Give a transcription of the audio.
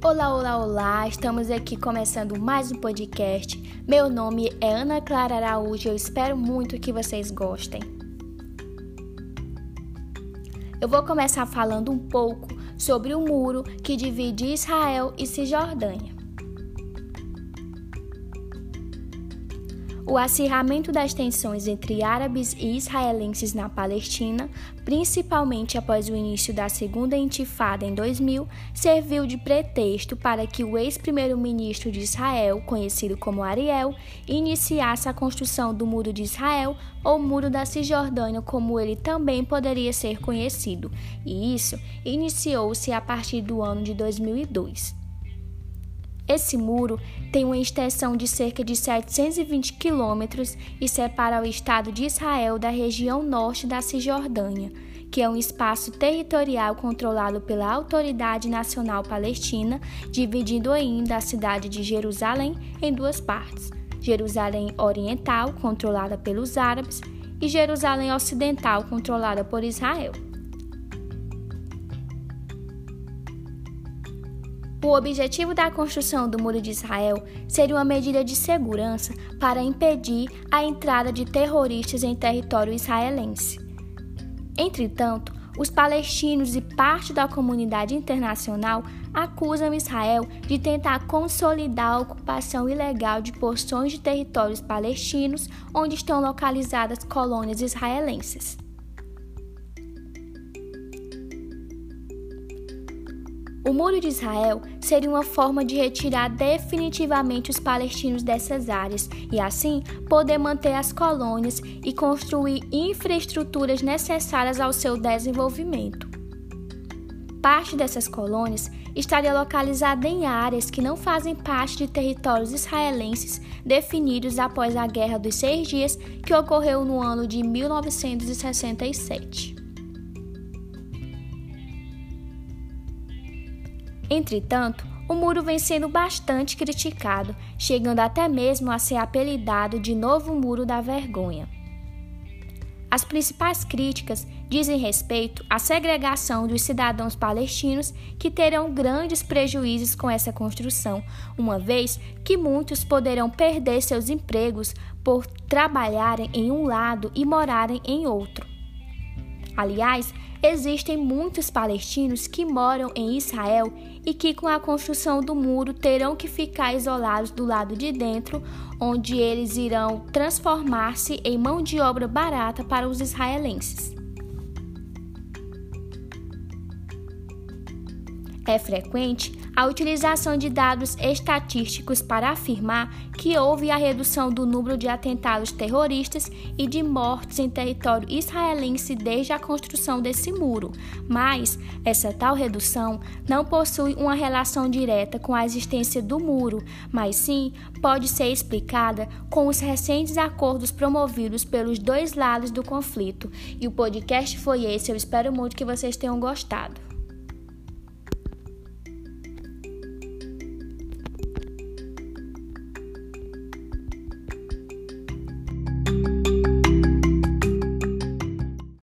Olá, olá, olá! Estamos aqui começando mais um podcast. Meu nome é Ana Clara Araújo e eu espero muito que vocês gostem. Eu vou começar falando um pouco sobre o muro que divide Israel e Cisjordânia. O acirramento das tensões entre árabes e israelenses na Palestina, principalmente após o início da Segunda Intifada em 2000, serviu de pretexto para que o ex-primeiro-ministro de Israel, conhecido como Ariel, iniciasse a construção do Muro de Israel ou Muro da Cisjordânia, como ele também poderia ser conhecido, e isso iniciou-se a partir do ano de 2002. Esse muro tem uma extensão de cerca de 720 quilômetros e separa o Estado de Israel da região norte da Cisjordânia, que é um espaço territorial controlado pela Autoridade Nacional Palestina, dividindo ainda a cidade de Jerusalém em duas partes: Jerusalém Oriental, controlada pelos árabes, e Jerusalém Ocidental, controlada por Israel. O objetivo da construção do Muro de Israel seria uma medida de segurança para impedir a entrada de terroristas em território israelense. Entretanto, os palestinos e parte da comunidade internacional acusam Israel de tentar consolidar a ocupação ilegal de porções de territórios palestinos onde estão localizadas colônias israelenses. O Muro de Israel seria uma forma de retirar definitivamente os palestinos dessas áreas e, assim, poder manter as colônias e construir infraestruturas necessárias ao seu desenvolvimento. Parte dessas colônias estaria localizada em áreas que não fazem parte de territórios israelenses definidos após a Guerra dos Seis Dias, que ocorreu no ano de 1967. Entretanto, o muro vem sendo bastante criticado, chegando até mesmo a ser apelidado de Novo Muro da Vergonha. As principais críticas dizem respeito à segregação dos cidadãos palestinos que terão grandes prejuízos com essa construção, uma vez que muitos poderão perder seus empregos por trabalharem em um lado e morarem em outro. Aliás, existem muitos palestinos que moram em Israel e que, com a construção do muro, terão que ficar isolados do lado de dentro, onde eles irão transformar-se em mão de obra barata para os israelenses. É frequente a utilização de dados estatísticos para afirmar que houve a redução do número de atentados terroristas e de mortes em território israelense desde a construção desse muro, mas essa tal redução não possui uma relação direta com a existência do muro, mas sim pode ser explicada com os recentes acordos promovidos pelos dois lados do conflito. E o podcast foi esse, eu espero muito que vocês tenham gostado.